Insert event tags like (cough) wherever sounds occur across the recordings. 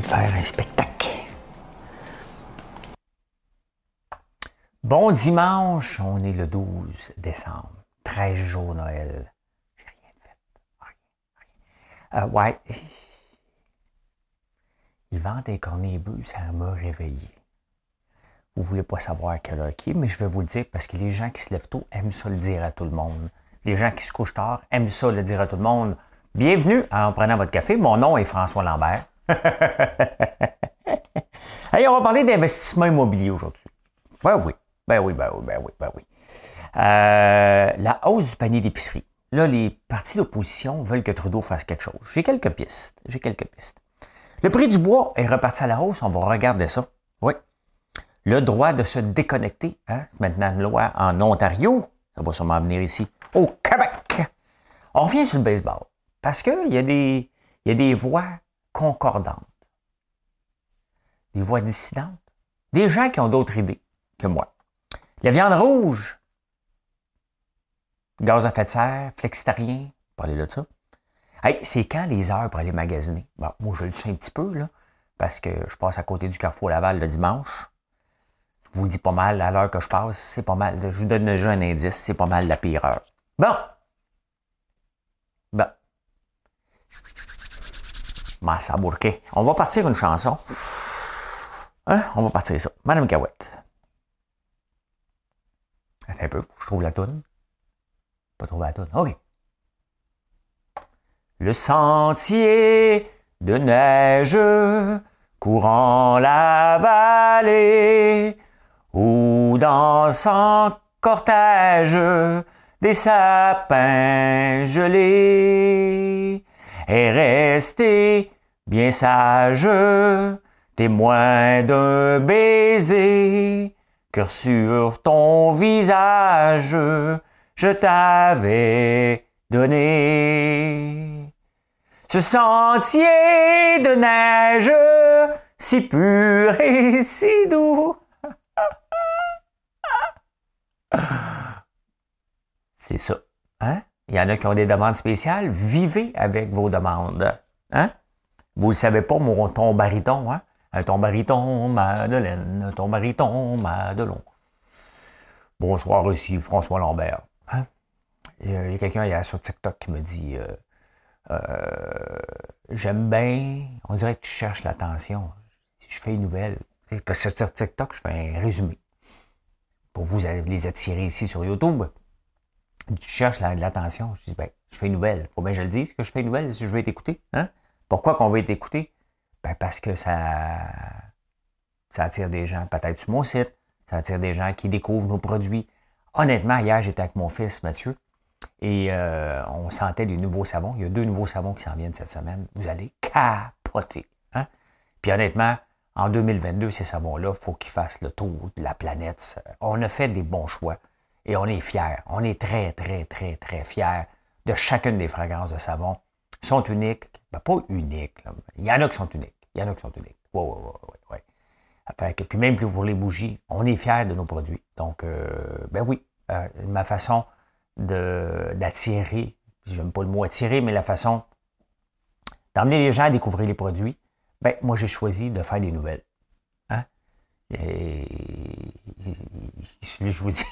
De faire un spectacle. Bon dimanche, on est le 12 décembre. 13 jours Noël. J'ai rien fait. Rien, rien. Euh, ouais. Yvan des cornébus, ça m'a réveillé. Vous voulez pas savoir quelle heure qui mais je vais vous le dire parce que les gens qui se lèvent tôt aiment ça le dire à tout le monde. Les gens qui se couchent tard aiment ça le dire à tout le monde. Bienvenue en prenant votre café. Mon nom est François Lambert. (laughs) hey, on va parler d'investissement immobilier aujourd'hui. Ben oui, ben oui, ben oui, ben oui, ben oui. Euh, la hausse du panier d'épicerie. Là, les partis d'opposition veulent que Trudeau fasse quelque chose. J'ai quelques pistes. J'ai quelques pistes. Le prix du bois est reparti à la hausse. On va regarder ça. Oui. Le droit de se déconnecter. Hein? Maintenant une loi en Ontario. Ça va sûrement venir ici. Au Québec. On revient sur le baseball. Parce qu'il y, y a des voix concordantes, des voix dissidentes, des gens qui ont d'autres idées que moi. La viande rouge, gaz à effet de serre, flexitarien, parler de ça. Hey, c'est quand les heures pour aller magasiner? moi, je le sais un petit peu, là, parce que je passe à côté du Carrefour Laval le dimanche. Je vous dis pas mal, à l'heure que je passe, c'est pas mal. Je vous donne déjà un indice, c'est pas mal la pire heure. Bon. Bon. Massa. On va partir une chanson. Hein? On va partir ça. Madame. Attends un peu, je trouve la toune. Pas trouver la toune. OK. Le sentier de neige courant la vallée ou dans son cortège des sapins gelés est resté bien sage, témoin d'un baiser, que sur ton visage je t'avais donné. Ce sentier de neige, si pur et si doux. C'est ça, hein? Il y en a qui ont des demandes spéciales. Vivez avec vos demandes. Hein? Vous ne savez pas, mon ton bariton, hein? Un ton bariton, Madeleine, un ton bariton, Madelon. Bonsoir, ici François Lambert. Hein? Il y a quelqu'un hier sur TikTok qui me dit euh, euh, J'aime bien, on dirait que tu cherches l'attention. Je fais une nouvelle. Parce que sur TikTok, je fais un résumé. Pour vous les attirer ici sur YouTube. Tu cherches l'attention. Je dis, ben, je fais une nouvelle. Faut bien que je le dise que je fais une nouvelle si je veux être écouté. Hein? Pourquoi qu'on veut être écouté? Ben, parce que ça, attire des gens, peut-être sur mon site, ça attire des gens qui découvrent nos produits. Honnêtement, hier, j'étais avec mon fils Mathieu et euh, on sentait des nouveaux savons. Il y a deux nouveaux savons qui s'en viennent cette semaine. Vous allez capoter. Hein? Puis honnêtement, en 2022, ces savons-là, il faut qu'ils fassent le tour de la planète. On a fait des bons choix. Et on est fiers. On est très, très, très, très fiers de chacune des fragrances de savon. Sont uniques. Ben, pas uniques. Il y en a qui sont uniques. Il y en a qui sont uniques. Oui, oui, oui, oui. Fait que, puis même pour les bougies, on est fiers de nos produits. Donc, euh, ben oui, euh, ma façon d'attirer, j'aime pas le mot attirer, mais la façon d'emmener les gens à découvrir les produits, ben moi j'ai choisi de faire des nouvelles. Hein? Et, je vous dis,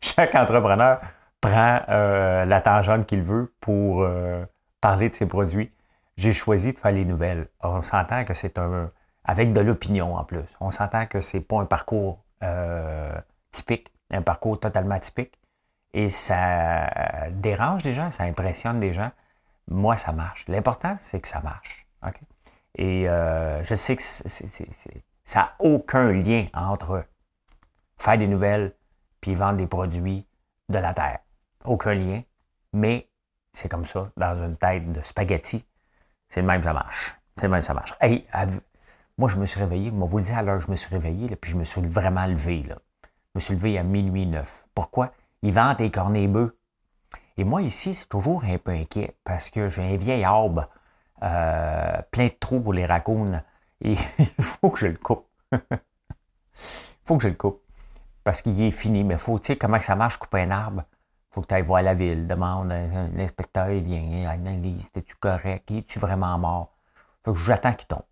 Chaque entrepreneur prend euh, la tangente qu'il veut pour euh, parler de ses produits. J'ai choisi de faire les nouvelles. On s'entend que c'est un. avec de l'opinion en plus. On s'entend que c'est pas un parcours euh, typique, un parcours totalement typique. Et ça dérange les gens, ça impressionne les gens. Moi, ça marche. L'important, c'est que ça marche. Et je sais que ça n'a aucun lien entre faire des nouvelles, puis vendre des produits de la terre. Aucun lien, mais c'est comme ça, dans une tête de spaghetti. C'est le même ça marche. C'est le même ça marche. Hey, moi, je me suis réveillé, moi, vous le dire à l'heure, je me suis réveillé, puis je me suis vraiment levé. Là. Je me suis levé à minuit neuf. Pourquoi? Ils vendent des cornets bœufs. Et moi, ici, c'est toujours un peu inquiet parce que j'ai un vieil arbre euh, plein de trous pour les raccoons. Et (laughs) il faut que je le coupe. (laughs) Il faut que je le coupe. Parce qu'il est fini. Mais faut, tu sais, comment ça marche, couper un arbre? Faut que tu ailles voir la ville, demande, l'inspecteur, il vient, il analyse, es-tu correct? Es-tu vraiment mort? Faut que j'attends qu'il tombe.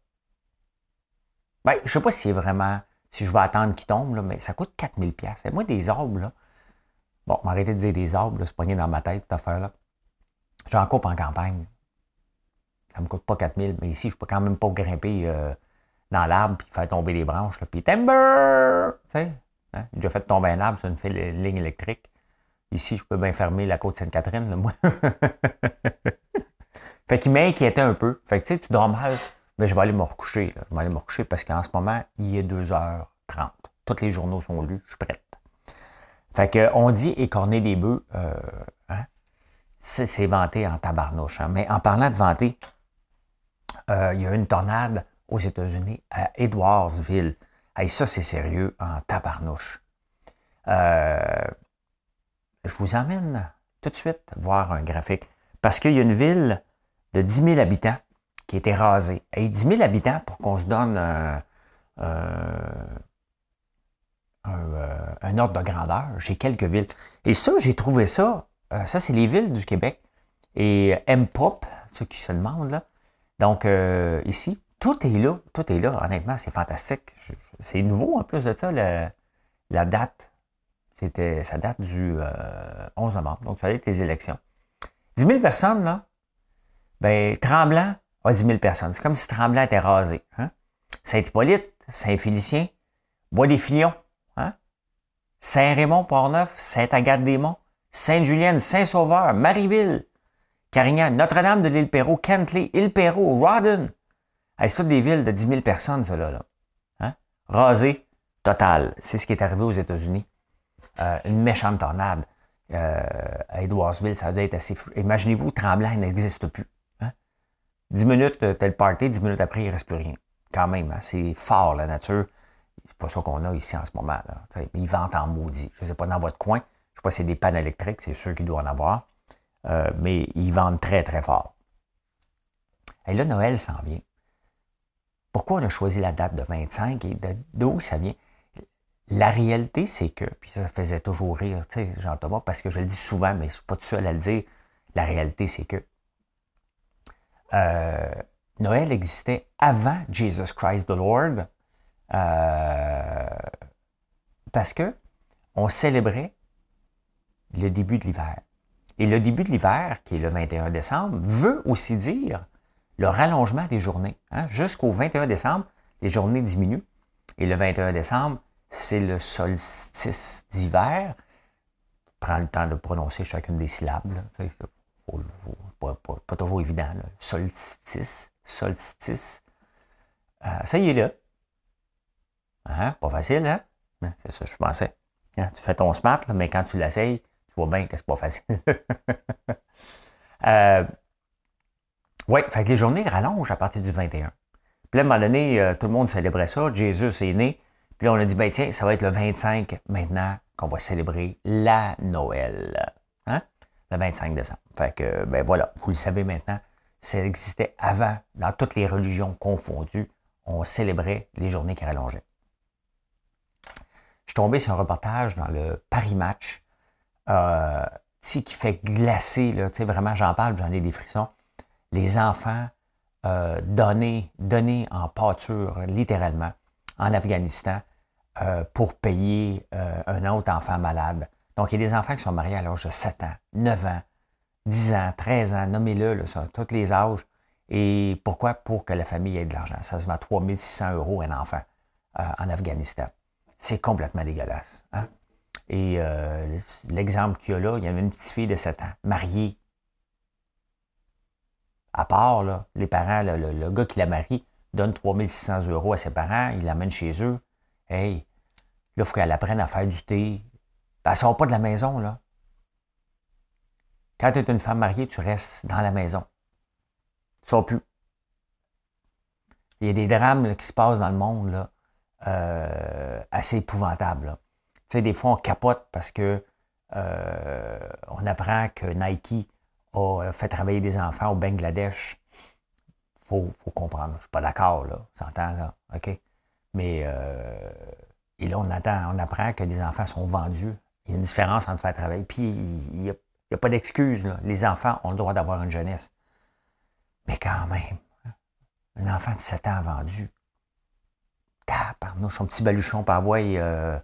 Ben, je sais pas si c'est vraiment, si je vais attendre qu'il tombe, là, mais ça coûte 4000 pièces. Moi, des arbres, là, bon, m'arrêter de dire des arbres, c'est pogné dans ma tête, cette affaire-là. J'en coupe en campagne. Ça me coûte pas 4000, mais ici, je peux quand même pas grimper euh, dans l'arbre puis faire tomber les branches. Là, puis timber! Tu sais, hein? j'ai déjà fait tomber un arbre sur une, ligne électrique. Ici, je peux bien fermer la côte Sainte-Catherine, moi. (laughs) fait qu'il m'inquiétait un peu. Fait que tu sais, tu dors mal mais je vais aller me recoucher. Je vais aller me recoucher parce qu'en ce moment, il est 2h30. Tous les journaux sont lus, je suis prête. Fait que on dit écorner les bœufs, euh, hein? c'est vanté en tabarnouche. Hein. Mais en parlant de vanter, euh, il y a une tornade aux États-Unis, à Edwardsville. Et ça, c'est sérieux, en tabarnouche. Euh, je vous emmène tout de suite voir un graphique. Parce qu'il y a une ville de 10 000 habitants qui était rasé. Et 10 000 habitants pour qu'on se donne euh, un, ordre de grandeur. J'ai quelques villes. Et ça, j'ai trouvé ça. Euh, ça, c'est les villes du Québec. Et M-Pop, ceux qui se demandent, là. Donc, euh, ici, tout est là. Tout est là. Honnêtement, c'est fantastique. C'est nouveau, en plus de ça, la date. C'était, ça date du 11 novembre. Donc, ça va être les élections. 10 000 personnes, là. Ben, Tremblant, a 10 000 personnes. C'est comme si Tremblant était rasé. Hein? Saint-Hippolyte, Saint-Félicien, Bois-des-Filions, hein? Saint-Raymond, Port-Neuf, Sainte-Agathe-des-Monts, Sainte-Julienne, Saint-Sauveur, Marieville, Carignan, Notre-Dame de l'île Perrot, Kentley, île Perrot, Rawdon. c'est toutes des villes de 10 000 personnes, là. là. Hein? Rasé, total. C'est ce qui est arrivé aux États-Unis. Euh, une méchante tornade. Euh, à Edwardsville, ça doit être assez fou. Imaginez-vous, Tremblant n'existe plus. 10 minutes, euh, tel party, 10 minutes après, il ne reste plus rien. Quand même, hein, c'est fort, la nature. C'est pas ça qu'on a ici en ce moment. Là. Il vente en maudit. Je ne sais pas dans votre coin. Je ne sais pas si c'est des pannes électriques, c'est sûr qu'il doit en avoir. Euh, mais ils vendent très, très fort. Et là, Noël s'en vient. Pourquoi on a choisi la date de 25 et d'où ça vient? La réalité, c'est que, puis ça faisait toujours rire, tu sais, Jean-Thomas, parce que je le dis souvent, mais je suis pas tout seul à le dire. La réalité, c'est que euh, Noël existait avant Jesus Christ the Lord euh, parce que on célébrait le début de l'hiver. Et le début de l'hiver, qui est le 21 décembre, veut aussi dire le rallongement des journées. Hein. Jusqu'au 21 décembre, les journées diminuent. Et le 21 décembre, c'est le solstice d'hiver. Prends le temps de prononcer chacune des syllabes pas, toujours évident. Solstice, solstice. Euh, ça y est là. Hein? Pas facile, hein? hein c'est ça, je pensais. Hein? Tu fais ton smart, mais quand tu l'essayes, tu vois bien que c'est pas facile. (laughs) euh, oui, fait que les journées rallongent à partir du 21. Puis là, à un moment donné, euh, tout le monde célébrait ça. Jésus est né. Puis là, on a dit, ben tiens, ça va être le 25 maintenant qu'on va célébrer la Noël. Hein? le 25 décembre. Fait que, ben voilà, vous le savez maintenant, ça existait avant, dans toutes les religions confondues, on célébrait les journées qui rallongeaient. Je suis tombé sur un reportage dans le Paris Match, euh, qui fait glacer, là, vraiment, j'en parle, j'en ai des frissons. Les enfants euh, donnés, donnés en pâture, littéralement, en Afghanistan, euh, pour payer euh, un autre enfant malade. Donc, il y a des enfants qui sont mariés à l'âge de 7 ans, 9 ans, 10 ans, 13 ans, nommez-le, ça, tous les âges. Et pourquoi? Pour que la famille ait de l'argent. Ça se met à 3600 euros un enfant euh, en Afghanistan. C'est complètement dégueulasse. Hein? Et l'exemple qu'il y a là, il y avait une petite fille de 7 ans, mariée. À part, là, les parents, le, gars qui la marie donne 3600 euros à ses parents, il l'amène chez eux. Hey, là, il faut qu'elle apprenne à faire du thé, ben, elle ne sort pas de la maison, là. Quand tu es une femme mariée, tu restes dans la maison. Tu ne sors plus. Il y a des drames qui se passent dans le monde là, euh, assez épouvantables. Tu sais, des fois, on capote parce que euh, on apprend que Nike a fait travailler des enfants au Bangladesh. Il faut, comprendre. Je ne suis pas d'accord, là. Là. OK? Mais euh, et là, on, attend, on apprend que des enfants sont vendus. Il y a une différence entre faire travailler. Puis, il n'y a, pas d'excuse. Les enfants ont le droit d'avoir une jeunesse. Mais quand même, un enfant de 7 ans vendu. Tabarnouche, son petit baluchon par voie, euh,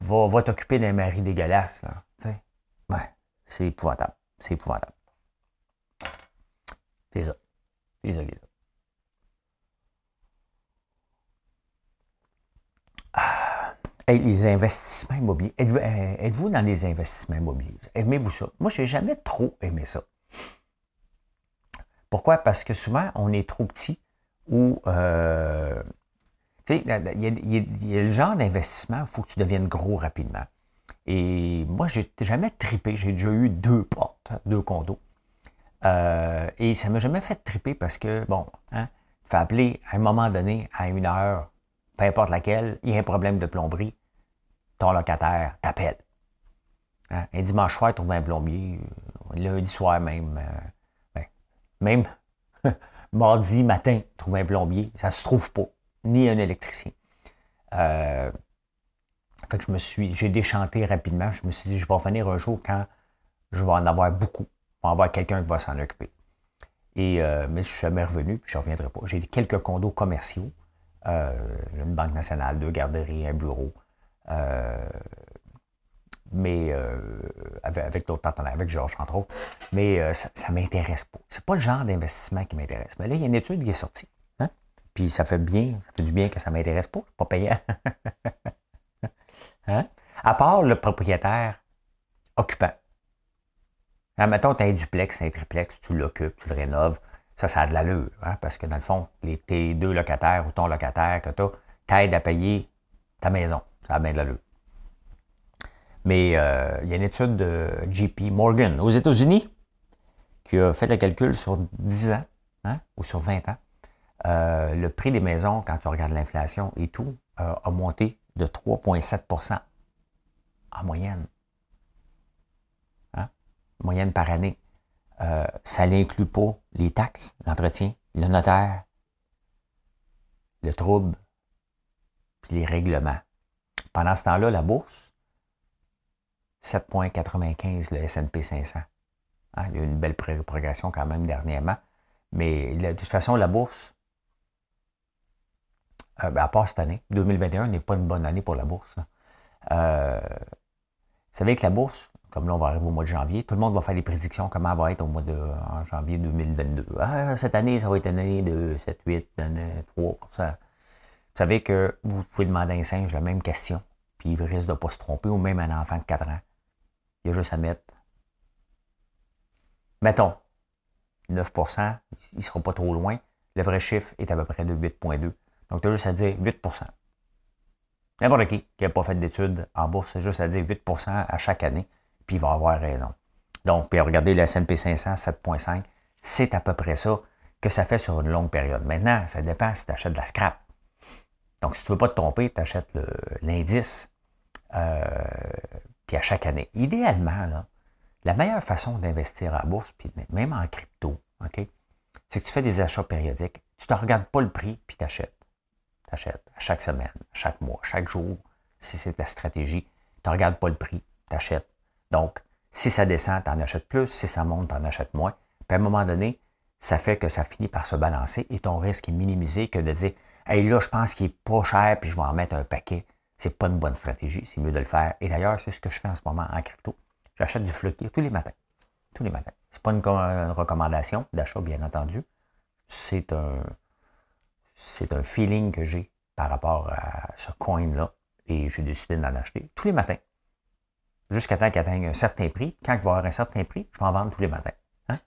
va, va t'occuper d'un mari dégueulasse. Là. Ouais, c'est épouvantable. C'est épouvantable. C'est ça. C'est ça, les investissements immobiliers. Euh, êtes-vous dans les investissements immobiliers? Aimez-vous ça? Moi, je n'ai jamais trop aimé ça. Pourquoi? Parce que souvent, on est trop petit ou. Euh, tu sais, il y, a le genre d'investissement, il faut que tu deviennes gros rapidement. Et moi, j'ai jamais tripé. J'ai déjà eu deux portes, deux condos. Euh, et ça ne m'a jamais fait triper parce que, bon, hein, tu fais appeler à un moment donné, à une heure, peu importe laquelle, il y a un problème de plomberie, ton locataire t'appelle. Hein, un dimanche soir, trouve un plombier, euh, lundi soir même, euh, ben, même (laughs) mardi matin, trouve un plombier, ça se trouve pas, ni un électricien. Euh, que je me suis, j'ai déchanté rapidement. Je me suis dit, je vais revenir un jour quand je vais en avoir beaucoup. Je vais avoir quelqu'un qui va s'en occuper. Et, mais je suis jamais revenu, puis je ne reviendrai pas. J'ai quelques condos commerciaux. Euh, une banque nationale, deux garderies, un bureau. Euh, mais avec, avec d'autres partenaires, avec Georges, entre autres. Mais ça ne m'intéresse pas. C'est pas le genre d'investissement qui m'intéresse. Mais là, il y a une étude qui est sortie. Hein. Puis ça fait bien, ça fait du bien que ça ne m'intéresse pas. pas payant. (laughs) Hein? À part le propriétaire occupant. Hein, mettons, tu as un duplex, un triplex, tu l'occupes, tu le rénoves. Ça, ça a de l'allure. Hein? Parce que dans le fond, les, tes deux locataires ou ton locataire que tu t'aident à payer ta maison. Ça a bien de l'allure. Mais euh, il y a une étude de JP Morgan aux États-Unis qui a fait le calcul sur 10 ans hein, ou sur 20 ans. Euh, le prix des maisons, quand tu regardes l'inflation et tout, euh, a monté de 3,7% en moyenne. Hein? Moyenne par année. Euh, ça n'inclut pas les taxes, l'entretien, le notaire, le trouble, puis les règlements. Pendant ce temps-là, la bourse, 7,95 le S&P 500. Hein? Il y a eu une belle progression quand même dernièrement. Mais de toute façon, la bourse, euh, ben, à part cette année, 2021 n'est pas une bonne année pour la bourse. Euh, vous savez que la bourse, comme là on va arriver au mois de janvier, tout le monde va faire des prédictions comment va être au mois de janvier 2022. Ah, cette année, ça va être une année de 7, 8, 3 Vous savez que vous pouvez demander à un singe la même question, puis il risque de ne pas se tromper, ou même un enfant de 4 ans. Il y a juste à mettre. Mettons, 9% il ne sera pas trop loin. Le vrai chiffre est à peu près de 8,2. Donc, tu as juste à dire 8% N'importe qui qui n'a pas fait d'études en bourse, c'est juste à dire 8% à chaque année, puis il va avoir raison. Donc, puis regardez le S&P 500, 7,5, c'est à peu près ça que ça fait sur une longue période. Maintenant, ça dépend si tu achètes de la scrap. Donc, si tu ne veux pas te tromper, tu achètes l'indice, euh, puis à chaque année. Idéalement, la meilleure façon d'investir en bourse, puis même en crypto, c'est que tu fais des achats périodiques. Tu ne regardes pas le prix, puis tu achètes achètes à chaque semaine, chaque mois, chaque jour, si c'est ta stratégie. Tu ne regardes pas le prix, tu achètes. Donc, si ça descend, tu en achètes plus. Si ça monte, tu en achètes moins. Puis à un moment donné, ça fait que ça finit par se balancer et ton risque est minimisé que de dire Hey là, je pense qu'il est pas cher, puis je vais en mettre un paquet. C'est pas une bonne stratégie. C'est mieux de le faire. Et d'ailleurs, c'est ce que je fais en ce moment en crypto. J'achète du floqué tous les matins. Tous les matins. Ce n'est pas une recommandation d'achat, bien entendu. C'est un, c'est un feeling que j'ai par rapport à ce coin-là. Et j'ai décidé d'en acheter tous les matins. Jusqu'à temps qu'il atteigne un certain prix. Quand il va avoir un certain prix, je vais en vendre tous les matins. Hein?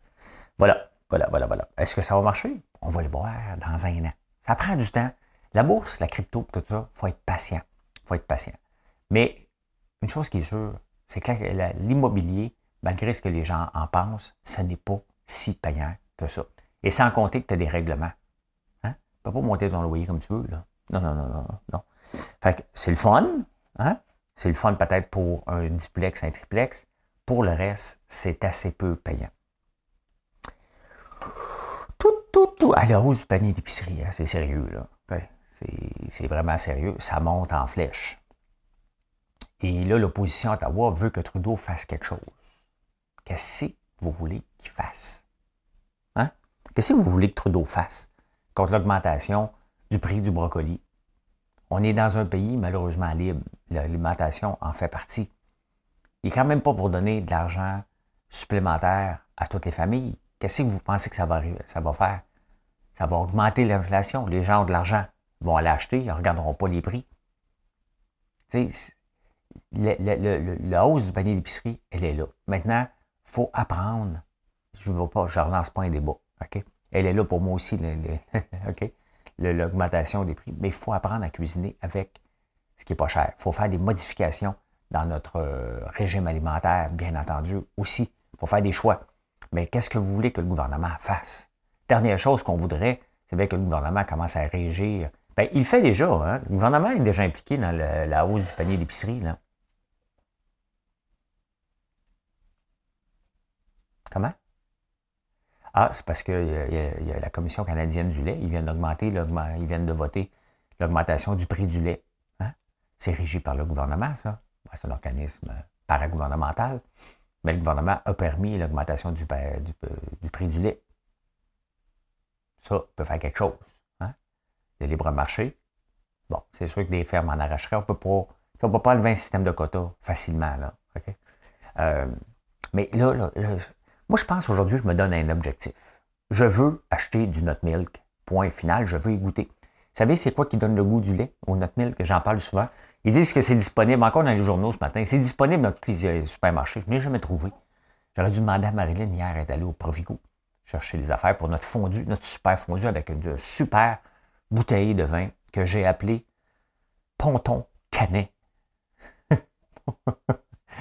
Voilà, voilà, voilà, voilà. Est-ce que ça va marcher? On va le voir dans un an. Ça prend du temps. La bourse, la crypto, tout ça, il faut être patient. Il faut être patient. Mais une chose qui est sûre, c'est que l'immobilier, malgré ce que les gens en pensent, ce n'est pas si payant que ça. Et sans compter que tu as des règlements peux pas monter ton loyer comme tu veux, là. Non, non, non, non, non. Fait que c'est le fun, hein? C'est le fun peut-être pour un duplex, un triplex. Pour le reste, c'est assez peu payant. Tout, tout, tout. À la hausse du panier d'épicerie, hein, c'est sérieux, là. C'est vraiment sérieux. Ça monte en flèche. Et là, l'opposition à Ottawa veut que Trudeau fasse quelque chose. Qu'est-ce que vous voulez qu'il fasse? Hein? Qu'est-ce que vous voulez que Trudeau fasse contre l'augmentation du prix du brocoli? On est dans un pays malheureusement libre. L'alimentation en fait partie. Il n'est quand même pas pour donner de l'argent supplémentaire à toutes les familles. Qu'est-ce que vous pensez que ça va, faire? Ça va augmenter l'inflation. Les gens ont de l'argent. Ils vont aller acheter, ils ne regarderont pas les prix. Tu sais, la hausse du panier d'épicerie, elle est là. Maintenant, il faut apprendre. Je ne pas, je relance pas un débat. OK? Elle est là pour moi aussi, (laughs) l'augmentation des prix. Mais il faut apprendre à cuisiner avec ce qui n'est pas cher. Il faut faire des modifications dans notre euh, régime alimentaire, bien entendu, aussi. Il faut faire des choix. Mais qu'est-ce que vous voulez que le gouvernement fasse? Dernière chose qu'on voudrait, c'est bien que le gouvernement commence à régir. Bien, il le fait déjà. Hein? Le gouvernement est déjà impliqué dans la hausse du panier d'épicerie. Comment? Ah, c'est parce qu'il y, a la Commission canadienne du lait. Ils viennent d'augmenter, ils viennent de voter l'augmentation du prix du lait. Hein? C'est régi par le gouvernement, ça. C'est un organisme paragouvernemental. Mais le gouvernement a permis l'augmentation du, prix du lait. Ça peut faire quelque chose. Hein? Le libre marché. Bon, c'est sûr que des fermes en arracheraient. On peut pas, on peut pas enlever un système de quotas facilement. Là, euh, mais là, là, moi, je pense aujourd'hui, je me donne un objectif. Je veux acheter du nut milk. Point final, je veux y goûter. Vous savez, c'est quoi qui donne le goût du lait au nut milk? J'en parle souvent. Ils disent que c'est disponible, encore dans les journaux ce matin, c'est disponible dans tous les euh, supermarchés. Je ne l'ai jamais trouvé. J'aurais dû demander à Marilyn hier d'aller au Provigo chercher les affaires pour notre fondu, notre super fondu avec une super bouteille de vin que j'ai appelé Ponton Canet. (laughs)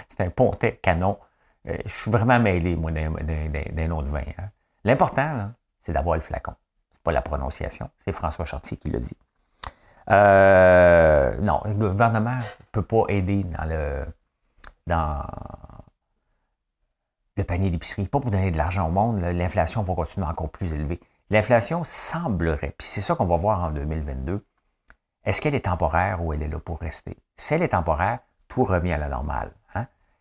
c'est un pontet canon je suis vraiment mêlé, moi, d'un nom de vin. Hein. L'important, c'est d'avoir le flacon. C'est pas la prononciation. C'est François Chartier qui l'a dit. Euh, non, le gouvernement ne peut pas aider dans le, dans le panier d'épicerie. Pas pour donner de l'argent au monde. L'inflation va continuer encore plus élevée. L'inflation semblerait, puis c'est ça qu'on va voir en 2022, est-ce qu'elle est temporaire ou elle est là pour rester? Si elle est temporaire, tout revient à la normale.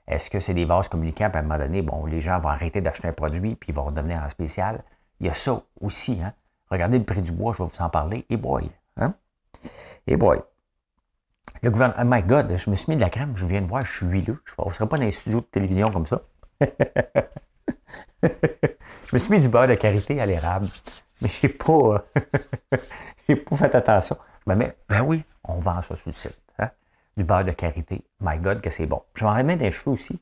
Est-ce que c'est des vases communicants, puis à un moment donné, bon, les gens vont arrêter d'acheter un produit, puis ils vont redevenir en spécial? Il y a ça aussi, hein? Regardez le prix du bois, je vais vous en parler. Et boy, hein? Et boy. Le gouvernement, oh my God, je me suis mis de la crème, je viens de voir, je suis huileux. Je ne serais pas dans les studios de télévision comme ça. (laughs) je me suis mis du beurre de karité à l'érable, mais je n'ai pas, (laughs) pas fait attention. Ben oui, on vend ça sur le site du beurre de karité. My God, que c'est bon. Je m'en remets des cheveux aussi.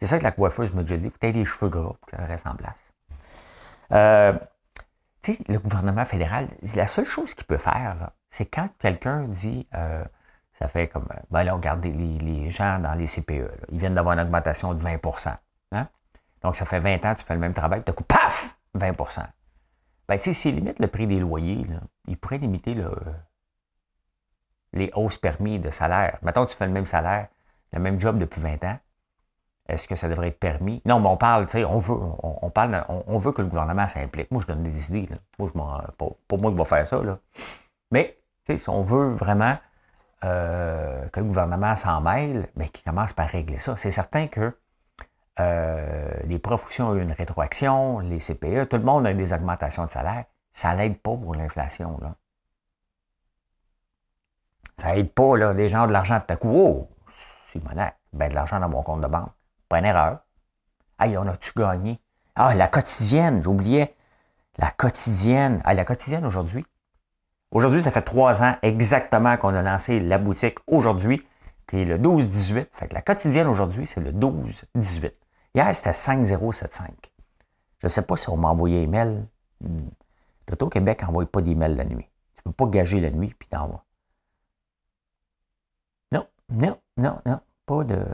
C'est ça que la coiffeuse déjà dit. Vous avez des cheveux gras pour que reste en place. Euh, tu sais, le gouvernement fédéral, la seule chose qu'il peut faire, c'est quand quelqu'un dit, euh, ça fait comme, ben là, regardez les, les gens dans les CPE, ils viennent d'avoir une augmentation de 20% hein? Donc, ça fait 20 ans que tu fais le même travail, tu coup, paf, 20% Ben, tu sais, s'il limite le prix des loyers, là, il pourrait limiter le, les hausses permis de salaire. Mettons que tu fais le même salaire, le même job depuis 20 ans. Est-ce que ça devrait être permis? Non, mais on parle, tu sais, on veut, on, parle, on, veut que le gouvernement s'implique. Moi, je donne des idées. Moi, je m'en, pas, moi qui va faire ça. Là. Mais, tu sais, si on veut vraiment euh, que le gouvernement s'en mêle, mais qu'il commence par régler ça. C'est certain que euh, les profs ont eu une rétroaction, les CPE, tout le monde a des augmentations de salaire. Ça l'aide pas pour l'inflation. Là. Ça aide pas, là, les gens ont de l'argent de ta coup. Oh, c'est monnaie. Ben, de l'argent dans mon compte de banque. Pas une erreur. Aïe, on a-tu gagné? Ah, la quotidienne, j'oubliais. La quotidienne. Ah, la quotidienne aujourd'hui. Aujourd'hui, ça fait trois ans exactement qu'on a lancé la boutique aujourd'hui, qui est le 12-18. Fait que la quotidienne aujourd'hui, c'est le 12-18. Hier, c'était 5075. Je ne sais pas si on m'a envoyé email. Hmm. L'Auto-Québec n'envoie pas d'email la nuit. Tu ne peux pas gager la nuit puis t'envoies. Non, non, non. Pas de.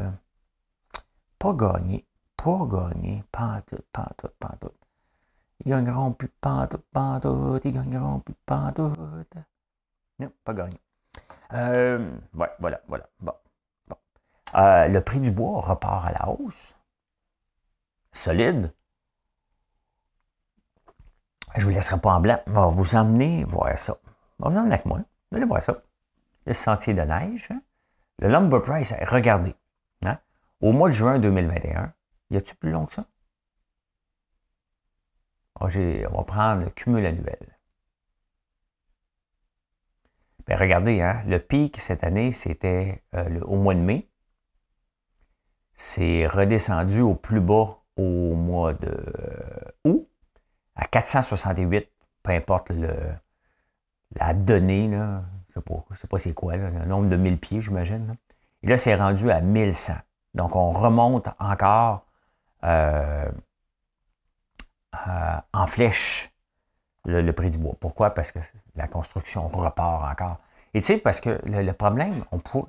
Pas gagné. Pas gagné. Pas tout, pas tout, pas tout. Ils gagneront plus pantoute, pantoute, ils gagneront plus pantoute. Non, pas gagné. Euh, ouais, voilà, voilà. Bon. bon. Euh, le prix du bois repart à la hausse. Solide. Je ne vous laisserai pas en blanc. On va vous emmener voir ça. On va vous emmener avec moi. Vous allez voir ça. Le sentier de neige. Hein. Le lumber price, regardez. Hein? Au mois de juin 2021, y a-t-il plus long que ça? Ah, on va prendre le cumul annuel. Ben, regardez, hein, le pic cette année, c'était euh, au mois de mai. C'est redescendu au plus bas au mois de euh, août à 468, peu importe la donnée, là, je ne sais pas c'est quoi, le nombre de 1000 pieds, j'imagine. Et là, c'est rendu à 1100. Donc, on remonte encore euh, en flèche le, prix du bois. Pourquoi? Parce que la construction repart encore. Et tu sais, parce que le, problème, on peut,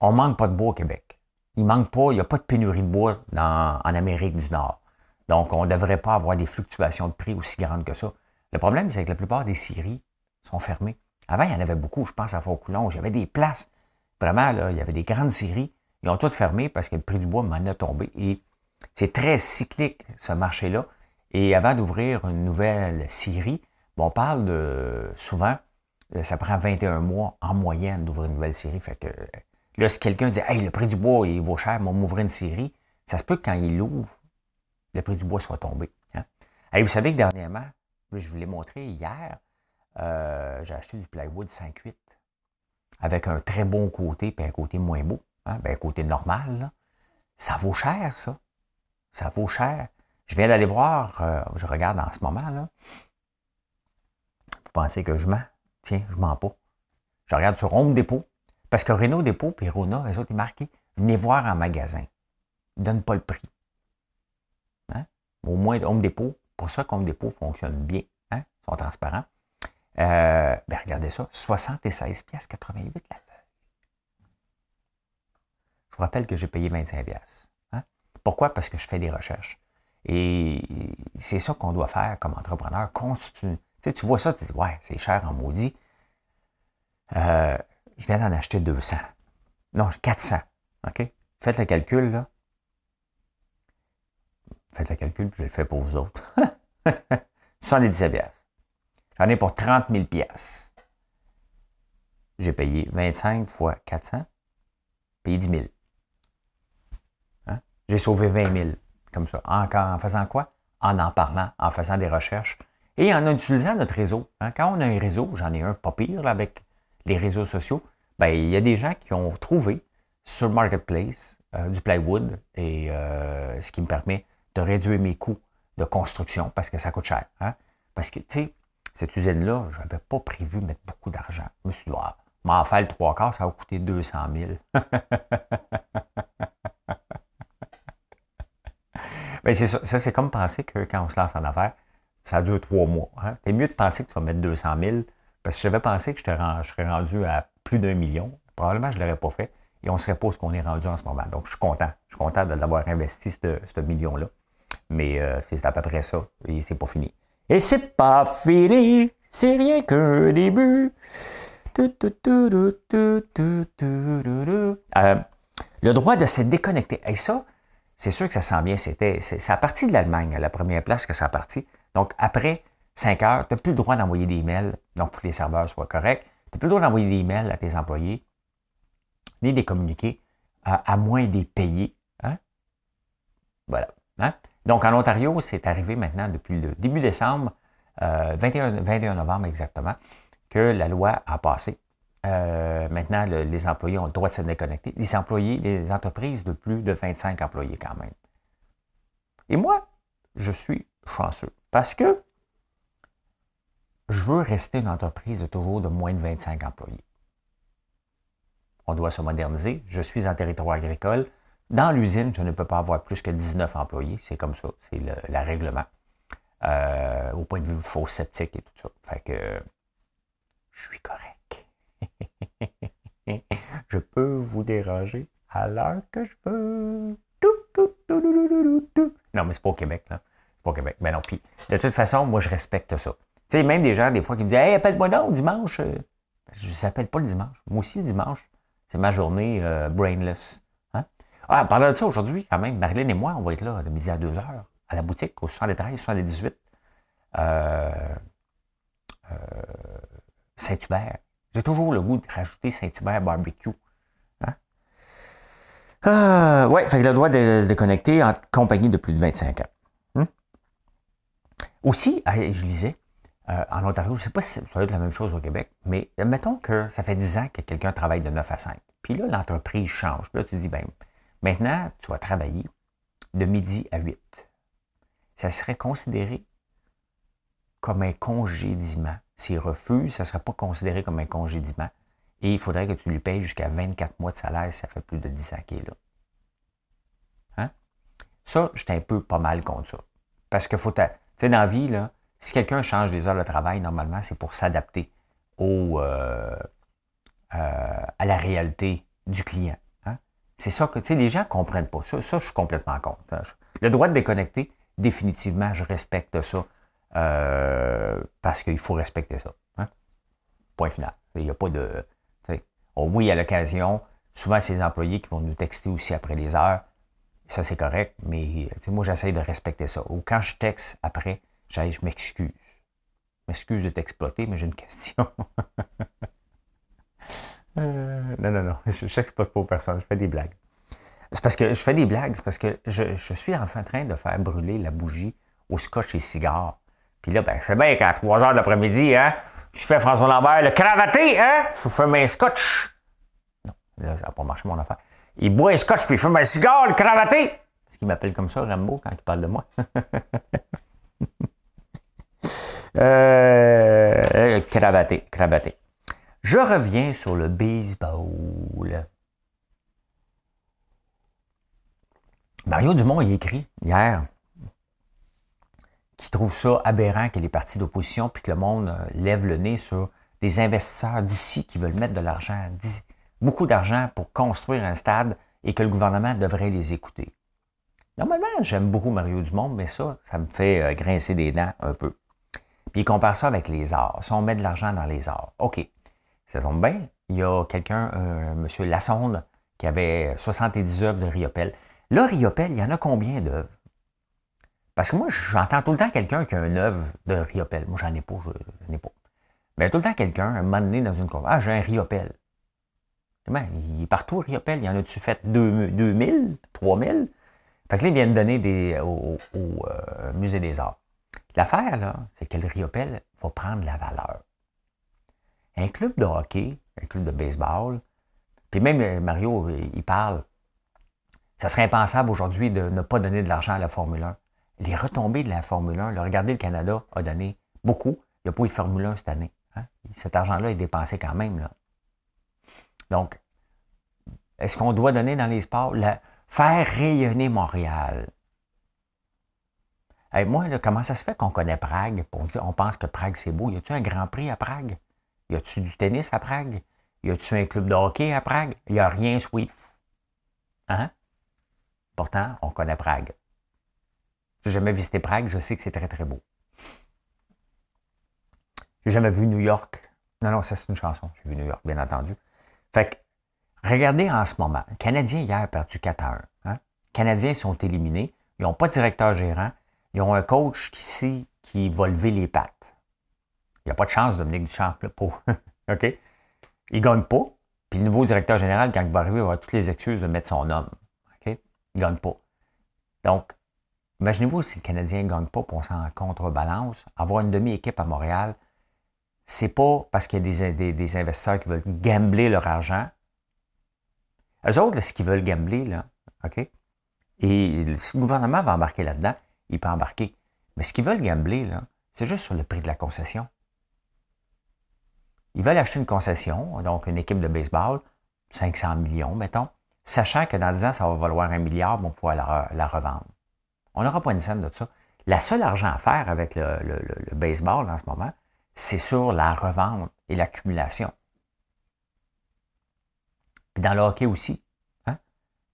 on manque pas de bois au Québec. Il manque pas, il n'y a pas de pénurie de bois en Amérique du Nord. Donc, on ne devrait pas avoir des fluctuations de prix aussi grandes que ça. Le problème, c'est que la plupart des scieries sont fermées. Avant, il y en avait beaucoup, je pense à Faucoulon. Il y avait des places. Vraiment, là, il y avait des grandes scieries. Ils ont toutes fermé parce que le prix du bois m'en a tombé. Et c'est très cyclique, ce marché-là. Et avant d'ouvrir une nouvelle scierie, on parle de souvent, euh, ça prend 21 mois en moyenne d'ouvrir une nouvelle scierie. Fait que là, si quelqu'un dit Hey, le prix du bois, il vaut cher, on m'ouvrir une scierie, ça se peut que quand il l'ouvre, le prix du bois soit tombé. Hein. vous savez que dernièrement, je vous l'ai montré hier, euh, j'ai acheté du plywood 5.8 avec un très bon côté et un côté moins beau, hein, ben, un côté normal. Ça vaut cher, ça. Ça vaut cher. Je viens d'aller voir, euh, je regarde en ce moment. Vous pensez que je mens? Tiens, je mens pas. Je regarde sur Home Depot. Parce que Renault Dépôt et Rona, eux autres, ils marquent venez voir en magasin. Ils ne pas le prix. Au moins, Home Depot, pour ça qu'Home Depot fonctionne bien, hein, ils sont transparents. Euh, ben regardez ça, 76 pièces 88 la feuille. Je vous rappelle que j'ai payé 25 pièces. Hein. Pourquoi? Parce que je fais des recherches. Et c'est ça qu'on doit faire comme entrepreneur. Tu vois ça, tu dis, ouais, c'est cher en maudit. Euh, je viens d'en acheter 200. Non, 400. OK? Faites le calcul, là. Faites le calcul, puis je le fais pour vous autres. (laughs) 77 pièces. J'en ai pour 30 000 pièces. J'ai payé 25 fois 400, payé 10 000. Hein? J'ai sauvé 20 000, comme ça. En, en, faisant quoi? En en parlant, en faisant des recherches et en utilisant notre réseau. Hein? Quand on a un réseau, j'en ai un pas pire avec les réseaux sociaux, ben, il y a des gens qui ont trouvé sur Marketplace euh, du plywood et euh, ce qui me permet de réduire mes coûts de construction parce que ça coûte cher. Hein? Parce que, tu sais, cette usine-là, je n'avais pas prévu mettre beaucoup d'argent. Je me suis dit, ah, m'en faire le trois quarts, ça va coûter 200 000. (laughs) Ben, c'est ça. C'est comme penser que quand on se lance en affaires, ça dure trois mois. Hein? C'est mieux de penser que tu vas mettre 200 000 parce que j'avais pensé que je, serais rendu à plus d'un million. Probablement, je ne l'aurais pas fait et on serait pas ce qu'on est rendu en ce moment. Donc, je suis content. Je suis content d'avoir investi ce million-là. Mais euh, c'est à peu près ça. Et c'est pas fini. Et c'est pas fini, c'est rien qu'un début. Le droit de se déconnecter. Et ça, c'est sûr que ça sent bien. C'était, c'est à partir de l'Allemagne, à la première place que ça a parti. Donc, après 5 heures, tu n'as plus le droit d'envoyer des emails, donc pour que les serveurs soient corrects. Tu n'as plus le droit d'envoyer des emails à tes employés, ni des communiquer, à, moins des payer. Hein? Voilà. Hein? Donc, en Ontario, c'est arrivé maintenant depuis le début décembre, 21, euh, novembre exactement, que la loi a passé. Euh, maintenant, les employés ont le droit de se déconnecter. Les employés, les entreprises de plus de 25 employés quand même. Et moi, je suis chanceux parce que je veux rester une entreprise de toujours de moins de 25 employés. On doit se moderniser. Je suis en territoire agricole. Dans l'usine, je ne peux pas avoir plus que 19 employés. C'est comme ça. C'est le, règlement. Euh, au point de vue faux sceptique et tout ça. Fait que je suis correct. (laughs) je peux vous déranger à l'heure que je veux. Non, mais c'est pas au Québec, là. C'est pas au Québec. Mais non, puis de toute façon, moi, je respecte ça. Tu sais, même des gens, des fois, qui me disent Hey, appelle-moi donc dimanche. Je ne s'appelle pas le dimanche. Moi aussi, le dimanche, c'est ma journée euh, brainless. Ah, parlant de ça, aujourd'hui, quand même, Marilyn et moi, on va être là de midi à 2 heures à la boutique, au 73, 78. Euh, euh, Saint-Hubert. J'ai toujours le goût de rajouter Saint-Hubert barbecue. Hein? Euh, ouais, fait que le droit de se déconnecter en compagnie de plus de 25 ans. Hum? Aussi, je lisais, euh, en Ontario, je ne sais pas si ça va être la même chose au Québec, mais mettons que ça fait 10 ans que quelqu'un travaille de 9 à 5. Puis là, l'entreprise change. Puis là, tu dis, ben, maintenant, tu vas travailler de midi à 8. Ça serait considéré comme un congédiement. S'il refuse, ça ne serait pas considéré comme un congédiement. Et il faudrait que tu lui payes jusqu'à 24 mois de salaire si ça fait plus de 10 ans qu'il est là. Hein? Ça, j'étais un peu pas mal contre ça. Parce que faut. Tu sais, dans la vie, là, si quelqu'un change les heures de travail, normalement, c'est pour s'adapter euh, euh, à la réalité du client. C'est ça que, tu sais, les gens ne comprennent pas. Ça, je suis complètement contre. Hein. Le droit de déconnecter, définitivement, je respecte ça. Euh, parce qu'il faut respecter ça. Hein. Point final. Il n'y a pas de. Il y a l'occasion. Souvent, c'est les employés qui vont nous texter aussi après les heures. Ça, c'est correct, mais moi, j'essaie de respecter ça. Ou quand je texte après, je m'excuse. Je m'excuse de t'exploiter, mais j'ai une question. (laughs) Euh, non, non, non. Je n'exploite pas personne. Je fais des blagues. C'est parce que je fais des blagues. C'est parce que je, je suis en train de faire brûler la bougie au scotch et cigare puis là, ben, c'est bien qu'à 3 heures d'après-midi, hein, je fais François Lambert, le cravaté, hein, faut fumer un scotch. Non, là, ça n'a pas marché mon affaire. Il boit un scotch puis il fume un cigare, le cravaté. Ce qu'il m'appelle comme ça, Rambo, quand il parle de moi. (laughs) euh, cravaté, cravaté. Je reviens sur le baseball. Mario Dumont, il écrit hier qui trouvent ça aberrant que les partis d'opposition puis que le monde euh, lève le nez sur des investisseurs d'ici qui veulent mettre de l'argent, beaucoup d'argent pour construire un stade et que le gouvernement devrait les écouter. Normalement, j'aime beaucoup Mario Dumont, mais ça, ça me fait euh, grincer des dents un peu. Puis il compare ça avec les arts. Si on met de l'argent dans les arts, OK, ça tombe bien. Il y a quelqu'un, euh, M. Lassonde, qui avait 70 œuvres de Riopel. Là, Riopel, il y en a combien d'œuvres? Parce que moi, j'entends tout le temps quelqu'un qui a une œuvre de Riopel. Moi, j'en ai pas, j'en ai pas. Mais tout le temps quelqu'un, un donné, dans une conversation, ah, j'ai un Riopel. Ben, il est partout, Riopel. Il y en a-tu fait 2000, 3000? Fait que là, ils viennent donner des, au, euh, Musée des Arts. L'affaire, là, c'est que le Riopel va prendre la valeur. Un club de hockey, un club de baseball, puis même euh, Mario, il parle, ça serait impensable aujourd'hui de ne pas donner de l'argent à la Formule 1 les retombées de la Formule 1, regardez, le Canada a donné beaucoup. Il n'y a pas eu de Formule 1 cette année. Hein. Cet argent-là est dépensé quand même. Donc, est-ce qu'on doit donner dans les sports? faire rayonner Montréal. moi, comment ça se fait qu'on connaît Prague? On pense que Prague, c'est beau? Y a-tu un Grand Prix à Prague? Y a-tu du tennis à Prague? Y a-tu un club de hockey à Prague? N'y a rien Swift. Hein? Pourtant, on connaît Prague. J'ai jamais visité Prague, je sais que c'est très, très beau. J'ai jamais vu New York. Non, non, ça c'est une chanson. J'ai vu New York, bien entendu. Fait que, regardez en ce moment. Canadiens hier ont perdu 4 à 1. Hein? Les Canadiens sont éliminés. Ils n'ont pas de directeur gérant. Ils ont un coach qui sait qui va lever les pattes. Il n'y a pas de chance, Dominique Duchamp, là, pour. (laughs) OK? Il ne gagne pas. Puis le nouveau directeur général, quand il va arriver, il toutes les excuses de mettre son homme. OK? Il ne gagne pas. Donc, Imaginez-vous si le Canadien ne gagne pas, pour s'en contrebalance, avoir une demi-équipe à Montréal, c'est pas parce qu'il y a des, investisseurs qui veulent gambler leur argent. Eux autres, ce qu'ils veulent gambler, là, OK? Et si le gouvernement va embarquer là-dedans, il peut embarquer. Mais ce qu'ils veulent gambler, là, c'est juste sur le prix de la concession. Ils veulent acheter une concession, donc une équipe de baseball, 500 millions, mettons, sachant que dans 10 ans, ça va valoir un milliard, on pouvoir la revendre. On n'aura pas une scène de ça. La seule argent à faire avec le, baseball en ce moment, c'est sur la revente et l'accumulation. Puis dans le hockey aussi. Hein?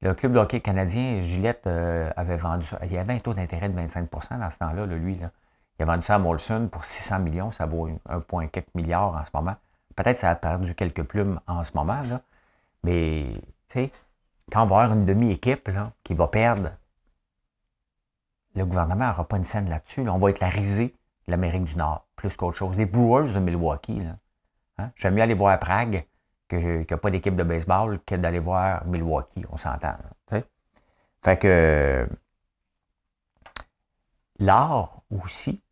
Le club de hockey canadien, Gillette, euh, avait vendu ça. Il y avait un taux d'intérêt de 25% dans ce temps-là, lui. Là. Il a vendu ça à Molson pour 600 millions. Ça vaut 1,4 milliard en ce moment. Peut-être que ça a perdu quelques plumes en ce moment. Là. Mais, quand on va avoir une demi-équipe qui va perdre, le gouvernement n'aura pas une scène là-dessus. On va être la risée de l'Amérique du Nord, plus qu'autre chose. Les Brewers de Milwaukee. Hein? J'aime mieux aller voir Prague qu'il n'y a pas d'équipe de baseball que d'aller voir Milwaukee, on s'entend. Fait que l'art aussi,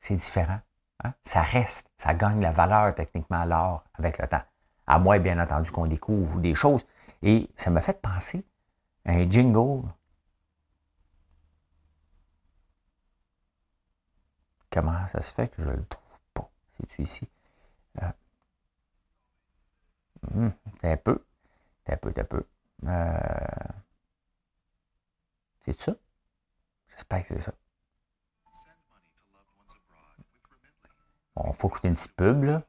c'est différent. Hein? Ça reste, ça gagne la valeur techniquement l'art avec le temps. À moins, bien entendu, qu'on découvre des choses. Et ça m'a fait penser à un jingle. Comment ça se fait que je ne le trouve pas? C'est-tu ici? Euh, Hmm, un peu. un peu, un peu. Euh... C'est ça? J'espère que c'est ça. Bon, faut écouter une petite pub, là.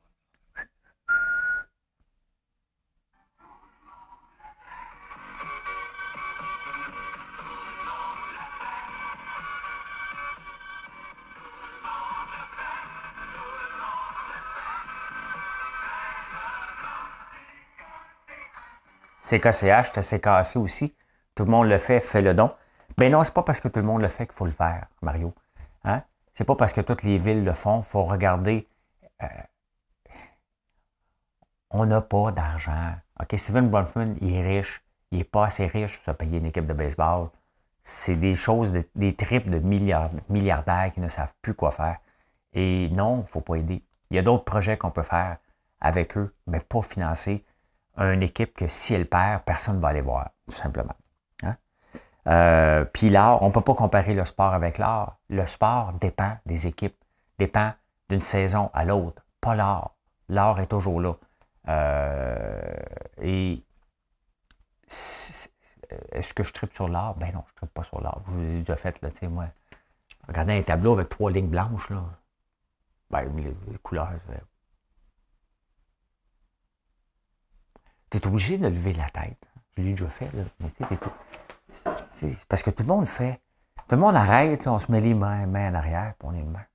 CKCH, t'as cassé aussi. Tout le monde le fait, fais le don. Ben non, c'est pas parce que tout le monde le fait qu'il faut le faire, Mario. Hein? C'est pas parce que toutes les villes le font. Il faut regarder. Euh, on n'a pas d'argent. OK, Steven Bronfman, il est riche. Il n'est pas assez riche pour se payer une équipe de baseball. C'est des choses, des tripes de milliardaires qui ne savent plus quoi faire. Et non, il ne faut pas aider. Il y a d'autres projets qu'on peut faire avec eux, mais pas financer une équipe que si elle perd, personne ne va aller voir, tout simplement. Hein? Euh, puis l'art, on ne peut pas comparer le sport avec l'art. Le sport dépend des équipes, dépend d'une saison à l'autre, pas l'art. L'art est toujours là. Euh, et est-ce que je tripe sur l'art? Ben non, je ne tripe pas sur l'art. Je vous l'ai déjà fait, là, tu sais, moi. Regardez un tableau avec trois lignes blanches, là. Ben, les couleurs, tu es obligé de lever la tête. Je l'ai déjà fait, là. Parce que tout le monde fait. Tout le monde arrête, on se met les mains, mains en arrière, puis on est mains.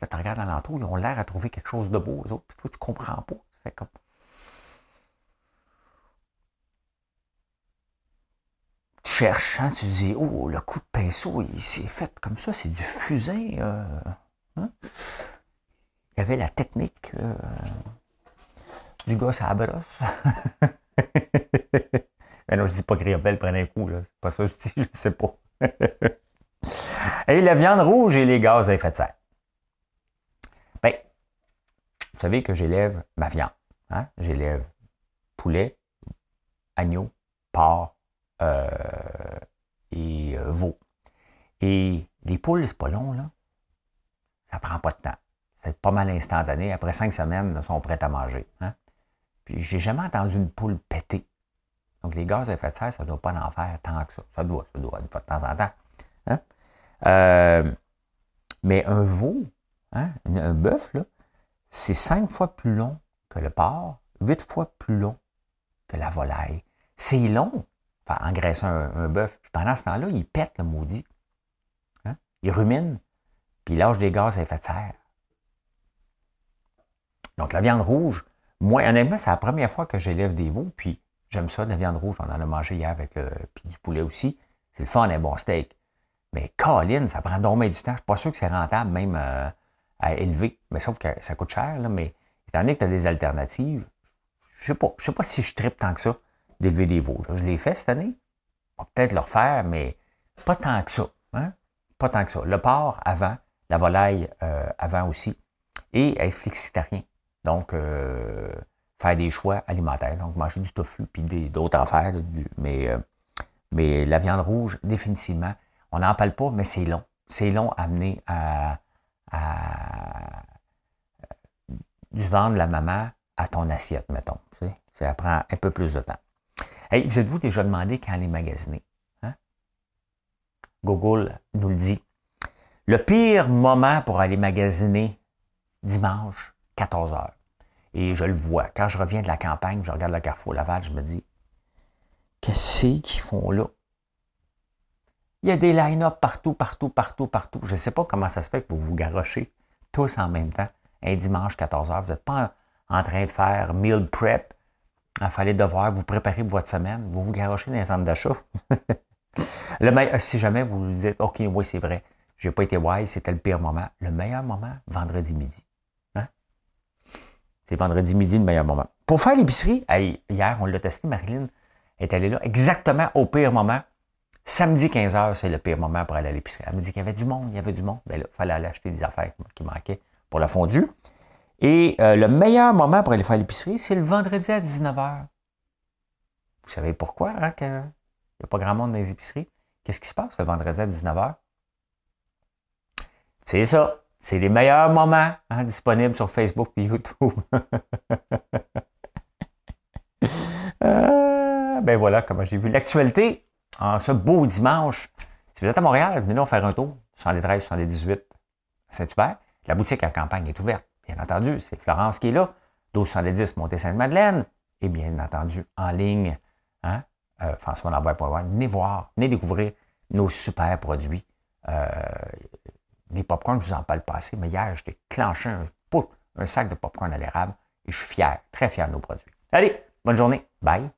Là, tu regardes l'entour, ils ont l'air à trouver quelque chose de beau, eux autres, puis toi, tu comprends pas. Tu fais comme. Tu cherches, hein, tu dis, oh, le coup de pinceau, il s'est fait comme ça, c'est du fusain. Euh, hein? il y avait la technique euh, du gosse à la brosse. (laughs) (laughs) Mais non, je dis pas que Riopelle prenait un coup, là. C'est pas ça je dis, (laughs) je sais pas. (laughs) Et la viande rouge et les gaz à effet de serre. Ben, vous savez que j'élève ma viande. Hein? J'élève poulet, agneau, porc euh, et euh, veau. Et les poules, c'est pas long, là. Ça prend pas de temps c'est pas mal instantané. Après cinq semaines, ils sont prêts à manger. Hein? Puis j'ai jamais entendu une poule péter. Donc les gaz à effet de serre, ça ne doit pas en faire tant que ça. Ça doit, ça doit, de temps en temps. Hein? Euh, mais un veau, hein, un bœuf, c'est cinq fois plus long que le porc, huit fois plus long que la volaille. C'est long, enfin, engraisser un, un bœuf. Puis pendant ce temps-là, il pète le maudit. Hein? Il rumine, puis il lâche des gaz à effet de serre. Donc, la viande rouge, moi, honnêtement, c'est la première fois que j'élève des veaux, puis j'aime ça, la viande rouge. On en a mangé hier avec le, puis du poulet aussi. C'est le fun, un bon steak. Mais Colin, ça prend donc du temps. Je suis pas sûr que c'est rentable même euh, à élever. Mais sauf que ça coûte cher, là, mais étant donné que tu as des alternatives, je sais pas. Je sais pas si je tripe tant que ça d'élever des veaux. Je l'ai fait cette année. On va peut-être le refaire, mais pas tant que ça. Hein? Pas tant que ça. Le porc avant, la volaille euh, avant aussi. Et être flexitarien. Donc, euh, faire des choix alimentaires. Donc, manger du tofu puis d'autres affaires. mais, euh, mais la viande rouge, définitivement, on n'en parle pas, mais c'est long. C'est long à amener à, du ventre de la maman à ton assiette, mettons. Ça prend un peu plus de temps. Vous êtes-vous déjà demandé quand aller magasiner? Hein? Google nous le dit. Le pire moment pour aller magasiner dimanche, 14 heures. Et je le vois. Quand je reviens de la campagne, je regarde le Carrefour Laval, je me dis, qu'est-ce qu'ils font là? Il y a des line-up partout, partout, partout, partout. Je ne sais pas comment ça se fait que vous vous garochez tous en même temps, un dimanche 14h. Vous n'êtes pas en train de faire meal prep. Il fallait devoir vous préparer pour votre semaine. Vous vous garochez dans les centres d'achat. (laughs) si jamais vous vous dites, OK, oui, c'est vrai, j'ai pas été wise, c'était le pire moment. Le meilleur moment, vendredi midi. C'est vendredi midi le meilleur moment. Pour faire l'épicerie, hier, on l'a testé, Marilyn est allée là exactement au pire moment. Samedi 15h, c'est le pire moment pour aller à l'épicerie. Elle me dit qu'il y avait du monde, il y avait du monde. Ben là, il fallait aller acheter des affaires qui manquaient pour la fondue. Et euh, le meilleur moment pour aller faire l'épicerie, c'est le vendredi à 19h. Vous savez pourquoi, hein, qu'il n'y a pas grand monde dans les épiceries? Qu'est-ce qui se passe le vendredi à 19h? C'est ça. C'est les meilleurs moments hein, disponibles sur Facebook et YouTube. Euh, (laughs) ben voilà comment j'ai vu l'actualité en ce beau dimanche. Si vous êtes à Montréal, venez nous faire un tour. 113, 118 Saint-Hubert. La boutique à campagne est ouverte. Bien entendu, c'est Florence qui est là. 1210 Montée-Sainte-Madeleine. Et bien entendu, en ligne, hein, euh, François Lambert.com. Venez voir, venez découvrir nos super produits. Euh, les popcorns, je vous en parle pas assez, mais hier, j'ai déclenché un, un sac de popcorn à l'érable et je suis fier, très fier de nos produits. Allez, bonne journée. Bye.